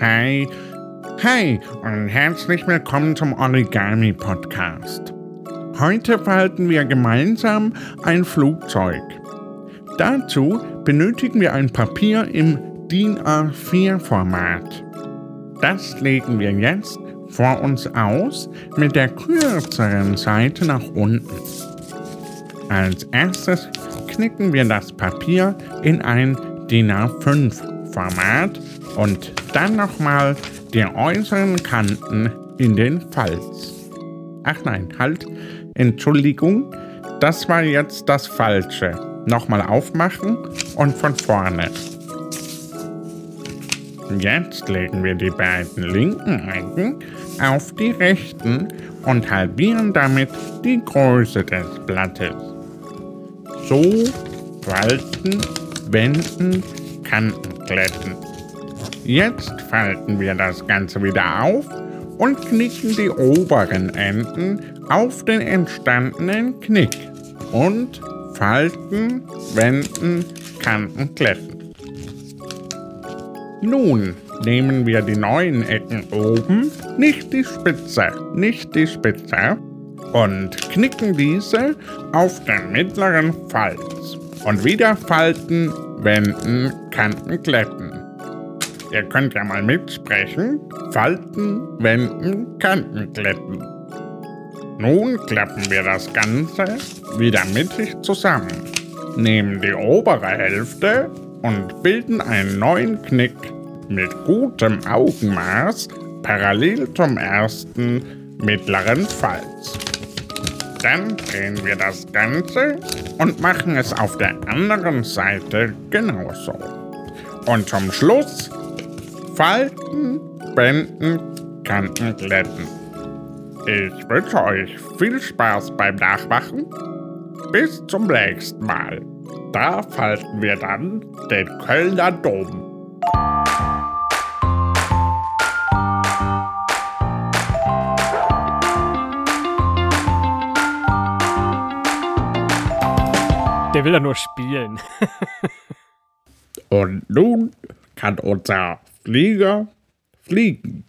Hi. Hi und herzlich willkommen zum Origami Podcast. Heute falten wir gemeinsam ein Flugzeug. Dazu benötigen wir ein Papier im DIN A4-Format. Das legen wir jetzt vor uns aus mit der kürzeren Seite nach unten. Als erstes knicken wir das Papier in ein DIN A5-Format und dann nochmal die äußeren Kanten in den Falz. Ach nein, halt, Entschuldigung, das war jetzt das Falsche. Nochmal aufmachen und von vorne. Jetzt legen wir die beiden linken Ecken auf die rechten und halbieren damit die Größe des Blattes. So falten, wenden, Kanten glätten. Jetzt falten wir das Ganze wieder auf und knicken die oberen Enden auf den entstandenen Knick und falten, wenden, Kanten glätten. Nun nehmen wir die neuen Ecken oben, nicht die Spitze, nicht die Spitze, und knicken diese auf den mittleren Falz. Und wieder falten, wenden, Kanten glätten. Ihr könnt ja mal mitsprechen. Falten, wenden, Kanten glätten. Nun klappen wir das Ganze wieder mittig zusammen, nehmen die obere Hälfte und bilden einen neuen Knick mit gutem Augenmaß parallel zum ersten mittleren Falz. Dann drehen wir das Ganze und machen es auf der anderen Seite genauso. Und zum Schluss falten, wenden, Kanten glätten. Ich wünsche euch viel Spaß beim Nachmachen. Bis zum nächsten Mal. Da falten wir dann den Kölner Dom. Der will ja nur spielen. Und nun kann unser Flieger fliegen.